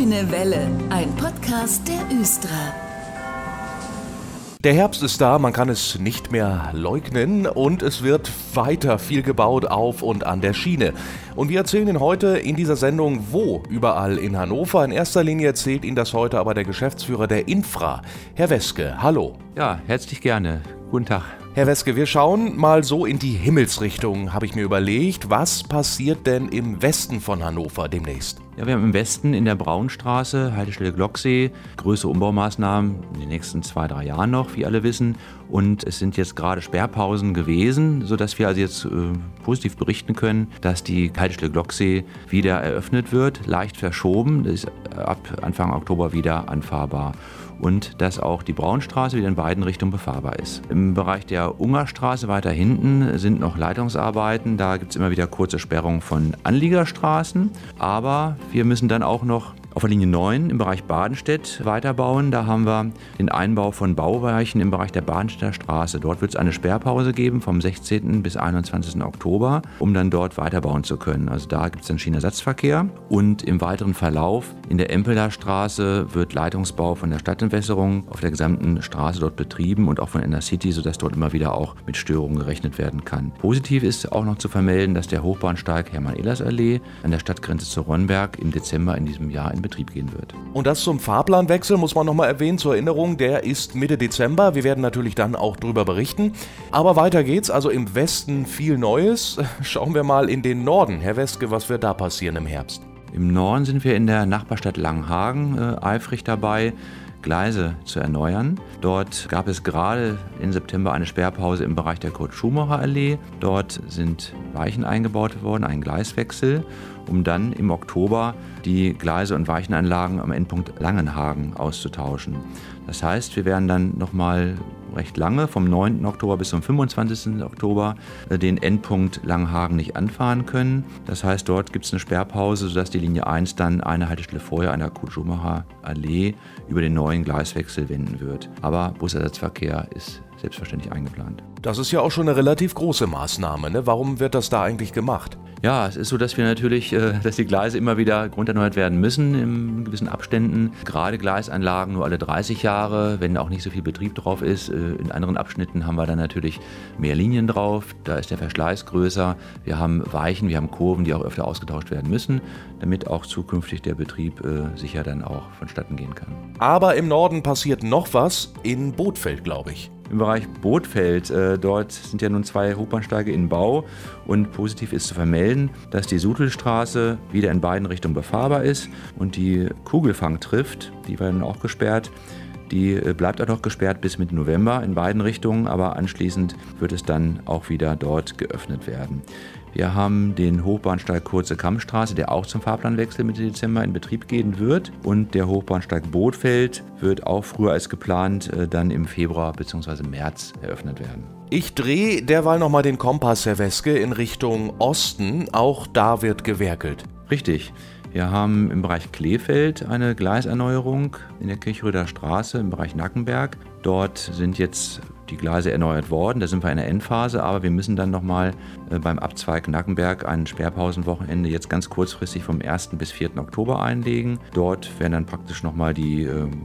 Grüne Welle, ein Podcast der Östra. Der Herbst ist da, man kann es nicht mehr leugnen und es wird weiter viel gebaut auf und an der Schiene. Und wir erzählen Ihnen heute in dieser Sendung, wo überall in Hannover. In erster Linie erzählt Ihnen das heute aber der Geschäftsführer der Infra, Herr Weske. Hallo. Ja, herzlich gerne. Guten Tag. Herr Weske, wir schauen mal so in die Himmelsrichtung, habe ich mir überlegt. Was passiert denn im Westen von Hannover demnächst? Ja, wir haben im Westen in der Braunstraße, Haltestelle Glocksee, größere Umbaumaßnahmen in den nächsten zwei, drei Jahren noch, wie alle wissen. Und es sind jetzt gerade Sperrpausen gewesen, sodass wir also jetzt äh, positiv berichten können, dass die Haltestelle Glocksee wieder eröffnet wird, leicht verschoben. Das ist ab Anfang Oktober wieder anfahrbar und dass auch die Braunstraße wieder in beiden Richtungen befahrbar ist. Im Bereich der Ungerstraße weiter hinten sind noch Leitungsarbeiten. Da gibt es immer wieder kurze Sperrungen von Anliegerstraßen. Aber wir müssen dann auch noch auf der Linie 9 im Bereich Badenstedt weiterbauen. Da haben wir den Einbau von Bauweichen im Bereich der Badenstädter Straße. Dort wird es eine Sperrpause geben vom 16. bis 21. Oktober, um dann dort weiterbauen zu können. Also da gibt es dann Schienenersatzverkehr. Und im weiteren Verlauf in der Empelder Straße wird Leitungsbau von der Stadtentwässerung auf der gesamten Straße dort betrieben und auch von City, sodass dort immer wieder auch mit Störungen gerechnet werden kann. Positiv ist auch noch zu vermelden, dass der Hochbahnsteig Hermann-Ehlers-Allee an der Stadtgrenze zu Ronnberg im Dezember in diesem Jahr in in Betrieb gehen wird. Und das zum Fahrplanwechsel muss man nochmal erwähnen zur Erinnerung, der ist Mitte Dezember. Wir werden natürlich dann auch darüber berichten. Aber weiter geht's, also im Westen viel Neues. Schauen wir mal in den Norden. Herr Westke, was wird da passieren im Herbst? Im Norden sind wir in der Nachbarstadt Langenhagen äh, eifrig dabei. Gleise zu erneuern. Dort gab es gerade im September eine Sperrpause im Bereich der Kurt-Schumacher-Allee. Dort sind Weichen eingebaut worden, ein Gleiswechsel, um dann im Oktober die Gleise und Weichenanlagen am Endpunkt Langenhagen auszutauschen. Das heißt, wir werden dann nochmal recht lange, vom 9. Oktober bis zum 25. Oktober, äh, den Endpunkt Langenhagen nicht anfahren können. Das heißt, dort gibt es eine Sperrpause, sodass die Linie 1 dann eine Haltestelle vorher an der Kutschumacher Allee über den neuen Gleiswechsel wenden wird. Aber Busersatzverkehr ist selbstverständlich eingeplant. Das ist ja auch schon eine relativ große Maßnahme. Ne? Warum wird das da eigentlich gemacht? Ja, es ist so, dass wir natürlich, äh, dass die Gleise immer wieder grunderneuert werden müssen in gewissen Abständen. Gerade Gleisanlagen nur alle 30 Jahre, wenn auch nicht so viel Betrieb drauf ist. Äh, in anderen Abschnitten haben wir dann natürlich mehr Linien drauf, da ist der Verschleiß größer. Wir haben Weichen, wir haben Kurven, die auch öfter ausgetauscht werden müssen, damit auch zukünftig der Betrieb äh, sicher dann auch vonstatten gehen kann. Aber im Norden passiert noch was in Bootfeld, glaube ich im Bereich Bootfeld. Äh, dort sind ja nun zwei Hochbahnsteige in Bau und positiv ist zu vermelden, dass die Sutelstraße wieder in beiden Richtungen befahrbar ist und die Kugelfang trifft, die war dann auch gesperrt. Die äh, bleibt auch noch gesperrt bis Mitte November in beiden Richtungen, aber anschließend wird es dann auch wieder dort geöffnet werden. Wir haben den Hochbahnsteig Kurze Kammstraße, der auch zum Fahrplanwechsel Mitte Dezember in Betrieb gehen wird. Und der Hochbahnsteig Bootfeld wird auch früher als geplant äh, dann im Februar bzw. März eröffnet werden. Ich drehe derweil nochmal den Kompass, Herr Weske, in Richtung Osten. Auch da wird gewerkelt. Richtig. Wir haben im Bereich Kleefeld eine Gleiserneuerung in der Kirchröder Straße im Bereich Nackenberg. Dort sind jetzt die Gleise erneuert worden. Da sind wir in der Endphase, aber wir müssen dann nochmal äh, beim Abzweig Nackenberg ein Sperrpausenwochenende jetzt ganz kurzfristig vom 1. bis 4. Oktober einlegen. Dort werden dann praktisch nochmal die ähm,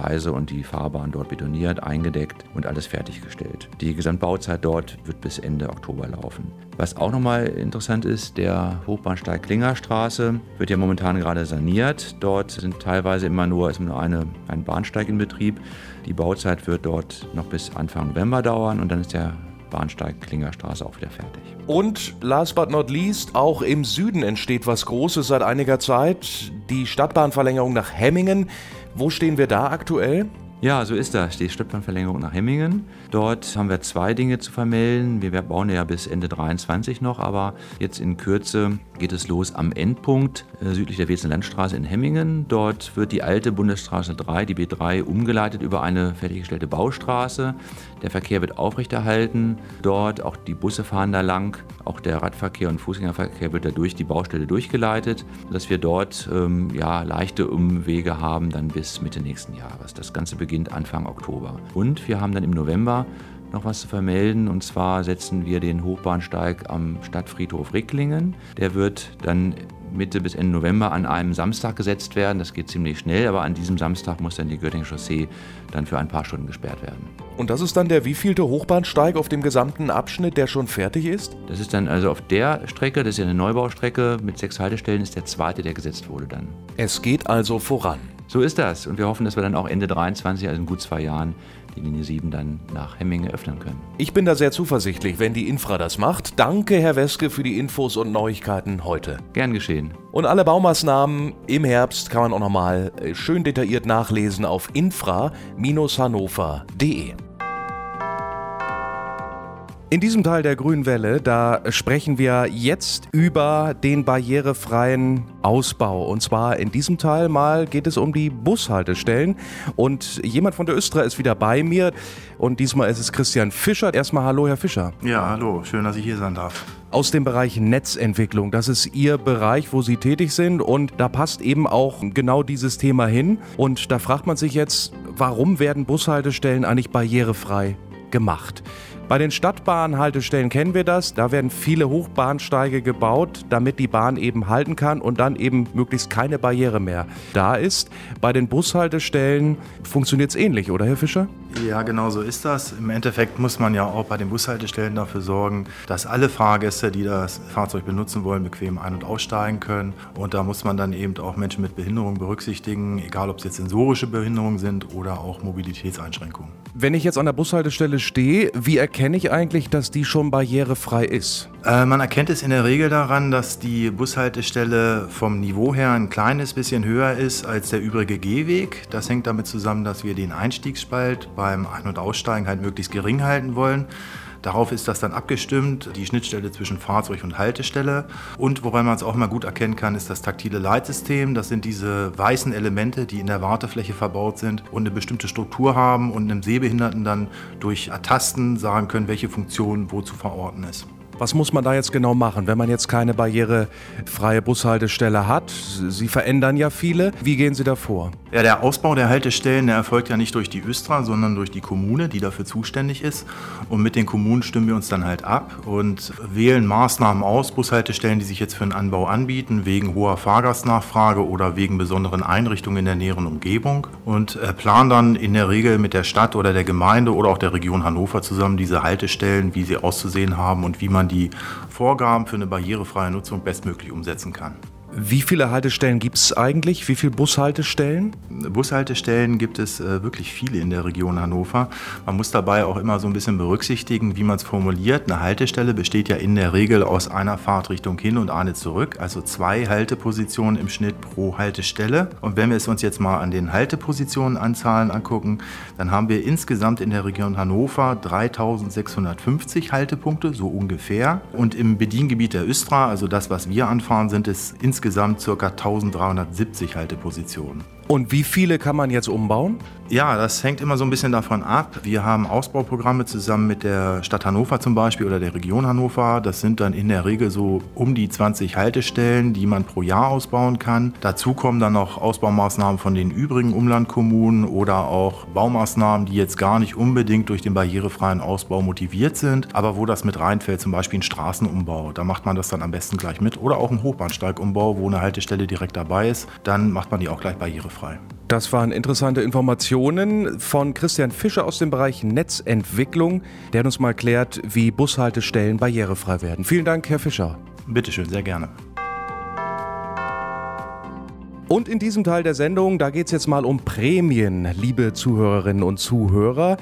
Gleise und die Fahrbahn dort betoniert, eingedeckt und alles fertiggestellt. Die Gesamtbauzeit dort wird bis Ende Oktober laufen. Was auch nochmal interessant ist, der Hochbahnsteig Klingerstraße wird ja momentan gerade saniert. Dort sind teilweise immer nur, ist nur eine, ein Bahnsteig in Betrieb. Die Bauzeit wird dort noch bis Anfang November dauern und dann ist der Bahnsteig Klingerstraße auch wieder fertig. Und last but not least, auch im Süden entsteht was Großes seit einiger Zeit. Die Stadtbahnverlängerung nach Hemmingen. Wo stehen wir da aktuell? Ja, so ist das. Die Stadtbahnverlängerung nach Hemmingen. Dort haben wir zwei Dinge zu vermelden. Wir bauen ja bis Ende 23 noch, aber jetzt in Kürze geht es los am Endpunkt äh, südlich der Wetzener Landstraße in Hemmingen. Dort wird die alte Bundesstraße 3, die B3, umgeleitet über eine fertiggestellte Baustraße. Der Verkehr wird aufrechterhalten. Dort auch die Busse fahren da lang. Auch der Radverkehr und Fußgängerverkehr wird da durch die Baustelle durchgeleitet, sodass wir dort ähm, ja, leichte Umwege haben dann bis Mitte nächsten Jahres. Das Ganze beginnt beginnt Anfang Oktober. Und wir haben dann im November noch was zu vermelden. Und zwar setzen wir den Hochbahnsteig am Stadtfriedhof Ricklingen. Der wird dann Mitte bis Ende November an einem Samstag gesetzt werden. Das geht ziemlich schnell, aber an diesem Samstag muss dann die Göttinger Chaussee dann für ein paar Stunden gesperrt werden. Und das ist dann der wievielte Hochbahnsteig auf dem gesamten Abschnitt, der schon fertig ist? Das ist dann also auf der Strecke, das ist ja eine Neubaustrecke mit sechs Haltestellen, ist der zweite, der gesetzt wurde dann. Es geht also voran. So ist das. Und wir hoffen, dass wir dann auch Ende 23, also in gut zwei Jahren, die Linie 7 dann nach Hemmingen öffnen können. Ich bin da sehr zuversichtlich, wenn die Infra das macht. Danke, Herr Weske, für die Infos und Neuigkeiten heute. Gern geschehen. Und alle Baumaßnahmen im Herbst kann man auch nochmal äh, schön detailliert nachlesen auf infra-hannover.de. In diesem Teil der Grünen Welle, da sprechen wir jetzt über den barrierefreien Ausbau. Und zwar in diesem Teil mal geht es um die Bushaltestellen. Und jemand von der Östra ist wieder bei mir. Und diesmal ist es Christian Fischer. Erstmal hallo, Herr Fischer. Ja, hallo, schön, dass ich hier sein darf. Aus dem Bereich Netzentwicklung, das ist Ihr Bereich, wo Sie tätig sind. Und da passt eben auch genau dieses Thema hin. Und da fragt man sich jetzt, warum werden Bushaltestellen eigentlich barrierefrei gemacht? Bei den Stadtbahnhaltestellen kennen wir das. Da werden viele Hochbahnsteige gebaut, damit die Bahn eben halten kann und dann eben möglichst keine Barriere mehr da ist. Bei den Bushaltestellen funktioniert es ähnlich, oder Herr Fischer? Ja, genau so ist das. Im Endeffekt muss man ja auch bei den Bushaltestellen dafür sorgen, dass alle Fahrgäste, die das Fahrzeug benutzen wollen, bequem ein- und aussteigen können. Und da muss man dann eben auch Menschen mit Behinderung berücksichtigen, egal ob es jetzt sensorische Behinderungen sind oder auch Mobilitätseinschränkungen. Wenn ich jetzt an der Bushaltestelle stehe, wie erkenne ich eigentlich, dass die schon barrierefrei ist? Äh, man erkennt es in der Regel daran, dass die Bushaltestelle vom Niveau her ein kleines bisschen höher ist als der übrige Gehweg. Das hängt damit zusammen, dass wir den Einstiegsspalt beim Ein- und Aussteigen halt möglichst gering halten wollen. Darauf ist das dann abgestimmt, die Schnittstelle zwischen Fahrzeug und Haltestelle. Und woran man es auch mal gut erkennen kann, ist das taktile Leitsystem. Das sind diese weißen Elemente, die in der Wartefläche verbaut sind und eine bestimmte Struktur haben und einem Sehbehinderten dann durch Ertasten sagen können, welche Funktion wo zu verorten ist. Was muss man da jetzt genau machen, wenn man jetzt keine barrierefreie Bushaltestelle hat? Sie verändern ja viele. Wie gehen Sie da vor? Ja, der Ausbau der Haltestellen der erfolgt ja nicht durch die Östra, sondern durch die Kommune, die dafür zuständig ist. Und mit den Kommunen stimmen wir uns dann halt ab und wählen Maßnahmen aus, Bushaltestellen, die sich jetzt für einen Anbau anbieten, wegen hoher Fahrgastnachfrage oder wegen besonderen Einrichtungen in der näheren Umgebung. Und äh, planen dann in der Regel mit der Stadt oder der Gemeinde oder auch der Region Hannover zusammen diese Haltestellen, wie sie auszusehen haben und wie man die Vorgaben für eine barrierefreie Nutzung bestmöglich umsetzen kann. Wie viele Haltestellen gibt es eigentlich? Wie viele Bushaltestellen? Bushaltestellen gibt es äh, wirklich viele in der Region Hannover. Man muss dabei auch immer so ein bisschen berücksichtigen, wie man es formuliert. Eine Haltestelle besteht ja in der Regel aus einer Fahrtrichtung hin und eine zurück, also zwei Haltepositionen im Schnitt pro Haltestelle. Und wenn wir es uns jetzt mal an den Haltepositionenanzahlen angucken, dann haben wir insgesamt in der Region Hannover 3650 Haltepunkte, so ungefähr. Und im Bediengebiet der Östra, also das, was wir anfahren, sind es insgesamt insgesamt ca. 1370 Haltepositionen. Und wie viele kann man jetzt umbauen? Ja, das hängt immer so ein bisschen davon ab. Wir haben Ausbauprogramme zusammen mit der Stadt Hannover zum Beispiel oder der Region Hannover. Das sind dann in der Regel so um die 20 Haltestellen, die man pro Jahr ausbauen kann. Dazu kommen dann noch Ausbaumaßnahmen von den übrigen Umlandkommunen oder auch Baumaßnahmen, die jetzt gar nicht unbedingt durch den barrierefreien Ausbau motiviert sind, aber wo das mit reinfällt, zum Beispiel ein Straßenumbau. Da macht man das dann am besten gleich mit. Oder auch ein Hochbahnsteigumbau, wo eine Haltestelle direkt dabei ist. Dann macht man die auch gleich barrierefrei frei. Das waren interessante Informationen von Christian Fischer aus dem Bereich Netzentwicklung, der uns mal klärt, wie Bushaltestellen barrierefrei werden. Vielen Dank, Herr Fischer. Bitte schön, sehr gerne. Und in diesem Teil der Sendung, da geht es jetzt mal um Prämien, liebe Zuhörerinnen und Zuhörer,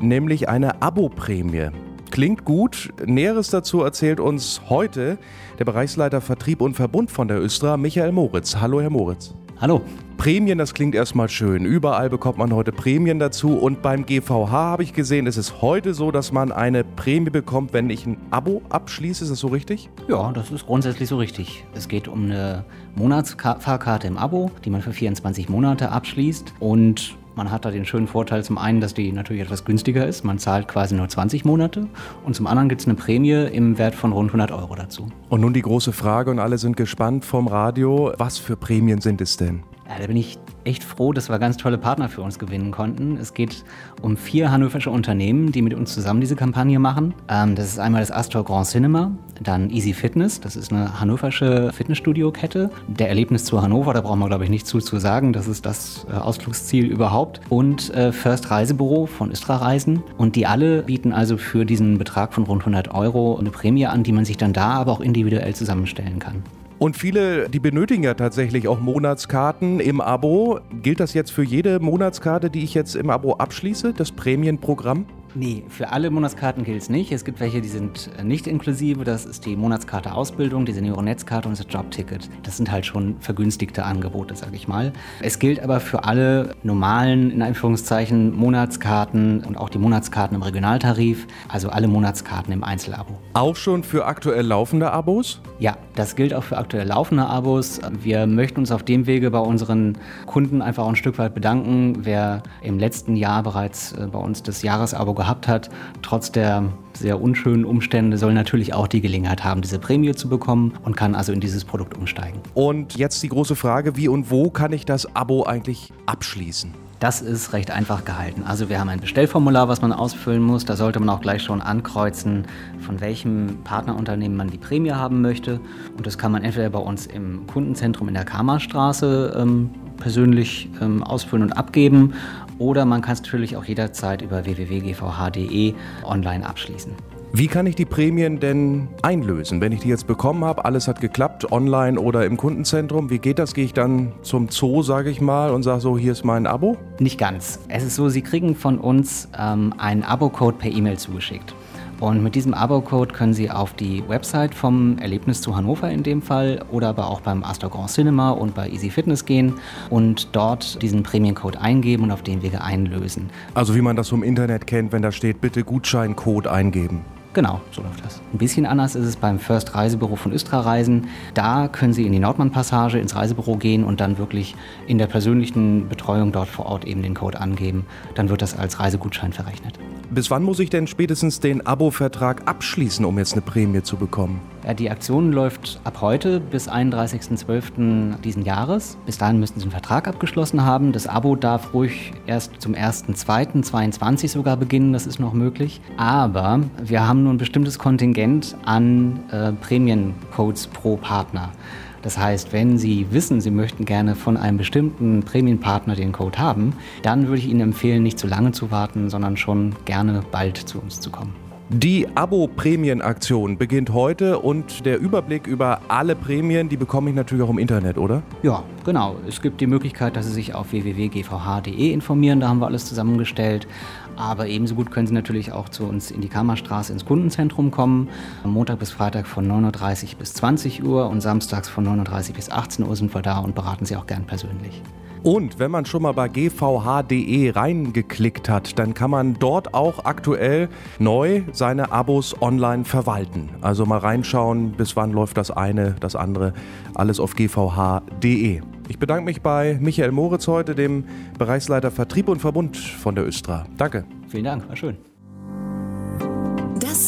nämlich eine Abo-Prämie. Klingt gut. Näheres dazu erzählt uns heute der Bereichsleiter Vertrieb und Verbund von der Östra, Michael Moritz. Hallo, Herr Moritz. Hallo. Prämien, das klingt erstmal schön. Überall bekommt man heute Prämien dazu. Und beim GVH habe ich gesehen, ist es heute so, dass man eine Prämie bekommt, wenn ich ein Abo abschließe. Ist das so richtig? Ja, das ist grundsätzlich so richtig. Es geht um eine Monatsfahrkarte im Abo, die man für 24 Monate abschließt. Und man hat da den schönen Vorteil zum einen, dass die natürlich etwas günstiger ist. Man zahlt quasi nur 20 Monate. Und zum anderen gibt es eine Prämie im Wert von rund 100 Euro dazu. Und nun die große Frage und alle sind gespannt vom Radio. Was für Prämien sind es denn? Ja, da bin ich echt froh, dass wir ganz tolle Partner für uns gewinnen konnten. Es geht um vier hannoversche Unternehmen, die mit uns zusammen diese Kampagne machen. Ähm, das ist einmal das Astor Grand Cinema, dann Easy Fitness, das ist eine hannoversche Fitnessstudio-Kette. Der Erlebnis zu Hannover, da brauchen wir, glaube ich, nicht zu, zu sagen, das ist das äh, Ausflugsziel überhaupt. Und äh, First Reisebüro von Istra Reisen. Und die alle bieten also für diesen Betrag von rund 100 Euro eine Prämie an, die man sich dann da aber auch individuell zusammenstellen kann. Und viele, die benötigen ja tatsächlich auch Monatskarten im Abo. Gilt das jetzt für jede Monatskarte, die ich jetzt im Abo abschließe, das Prämienprogramm? Nee, für alle Monatskarten gilt es nicht. Es gibt welche, die sind äh, nicht inklusive. Das ist die Monatskarte Ausbildung, die Seniorennetzkarte und das Jobticket. Das sind halt schon vergünstigte Angebote, sage ich mal. Es gilt aber für alle normalen, in Anführungszeichen, Monatskarten und auch die Monatskarten im Regionaltarif, also alle Monatskarten im Einzelabo. Auch schon für aktuell laufende Abos? Ja, das gilt auch für aktuell laufende Abos. Wir möchten uns auf dem Wege bei unseren Kunden einfach auch ein Stück weit bedanken. Wer im letzten Jahr bereits äh, bei uns das Jahresabo gehabt hat, trotz der sehr unschönen Umstände, soll natürlich auch die Gelegenheit haben, diese Prämie zu bekommen und kann also in dieses Produkt umsteigen. Und jetzt die große Frage, wie und wo kann ich das Abo eigentlich abschließen? Das ist recht einfach gehalten. Also wir haben ein Bestellformular, was man ausfüllen muss. Da sollte man auch gleich schon ankreuzen, von welchem Partnerunternehmen man die Prämie haben möchte. Und das kann man entweder bei uns im Kundenzentrum in der Kammerstraße ähm, persönlich ähm, ausfüllen und abgeben oder man kann es natürlich auch jederzeit über www.gvh.de online abschließen. Wie kann ich die Prämien denn einlösen? Wenn ich die jetzt bekommen habe, alles hat geklappt, online oder im Kundenzentrum, wie geht das? Gehe ich dann zum Zoo, sage ich mal, und sage so, hier ist mein Abo? Nicht ganz. Es ist so, Sie kriegen von uns ähm, einen Abo-Code per E-Mail zugeschickt. Und mit diesem Abo-Code können Sie auf die Website vom Erlebnis zu Hannover in dem Fall oder aber auch beim Astor Grand Cinema und bei Easy Fitness gehen und dort diesen Prämiencode eingeben und auf den Wege einlösen. Also wie man das vom Internet kennt, wenn da steht, bitte Gutscheincode eingeben. Genau, so läuft das. Ein bisschen anders ist es beim First Reisebüro von Östra Reisen. Da können Sie in die Nordmann-Passage ins Reisebüro gehen und dann wirklich in der persönlichen Betreuung dort vor Ort eben den Code angeben. Dann wird das als Reisegutschein verrechnet. Bis wann muss ich denn spätestens den Abo-Vertrag abschließen, um jetzt eine Prämie zu bekommen? Ja, die Aktion läuft ab heute bis 31.12. diesen Jahres. Bis dahin müssten Sie einen Vertrag abgeschlossen haben. Das Abo darf ruhig erst zum 1.2.22 sogar beginnen, das ist noch möglich. Aber wir haben nur ein bestimmtes Kontingent an äh, Prämiencodes pro Partner. Das heißt, wenn Sie wissen, Sie möchten gerne von einem bestimmten Prämienpartner den Code haben, dann würde ich Ihnen empfehlen, nicht zu lange zu warten, sondern schon gerne bald zu uns zu kommen. Die Abo-Prämienaktion beginnt heute und der Überblick über alle Prämien, die bekomme ich natürlich auch im Internet, oder? Ja, genau. Es gibt die Möglichkeit, dass Sie sich auf www.gvh.de informieren, da haben wir alles zusammengestellt. Aber ebenso gut können Sie natürlich auch zu uns in die Kammerstraße ins Kundenzentrum kommen. Am Montag bis Freitag von 9.30 Uhr bis 20 Uhr und samstags von 9.30 Uhr bis 18 Uhr sind wir da und beraten Sie auch gern persönlich. Und wenn man schon mal bei gvh.de reingeklickt hat, dann kann man dort auch aktuell neu seine Abos online verwalten. Also mal reinschauen, bis wann läuft das eine, das andere, alles auf gvh.de. Ich bedanke mich bei Michael Moritz heute, dem Bereichsleiter Vertrieb und Verbund von der Östra. Danke. Vielen Dank, war schön.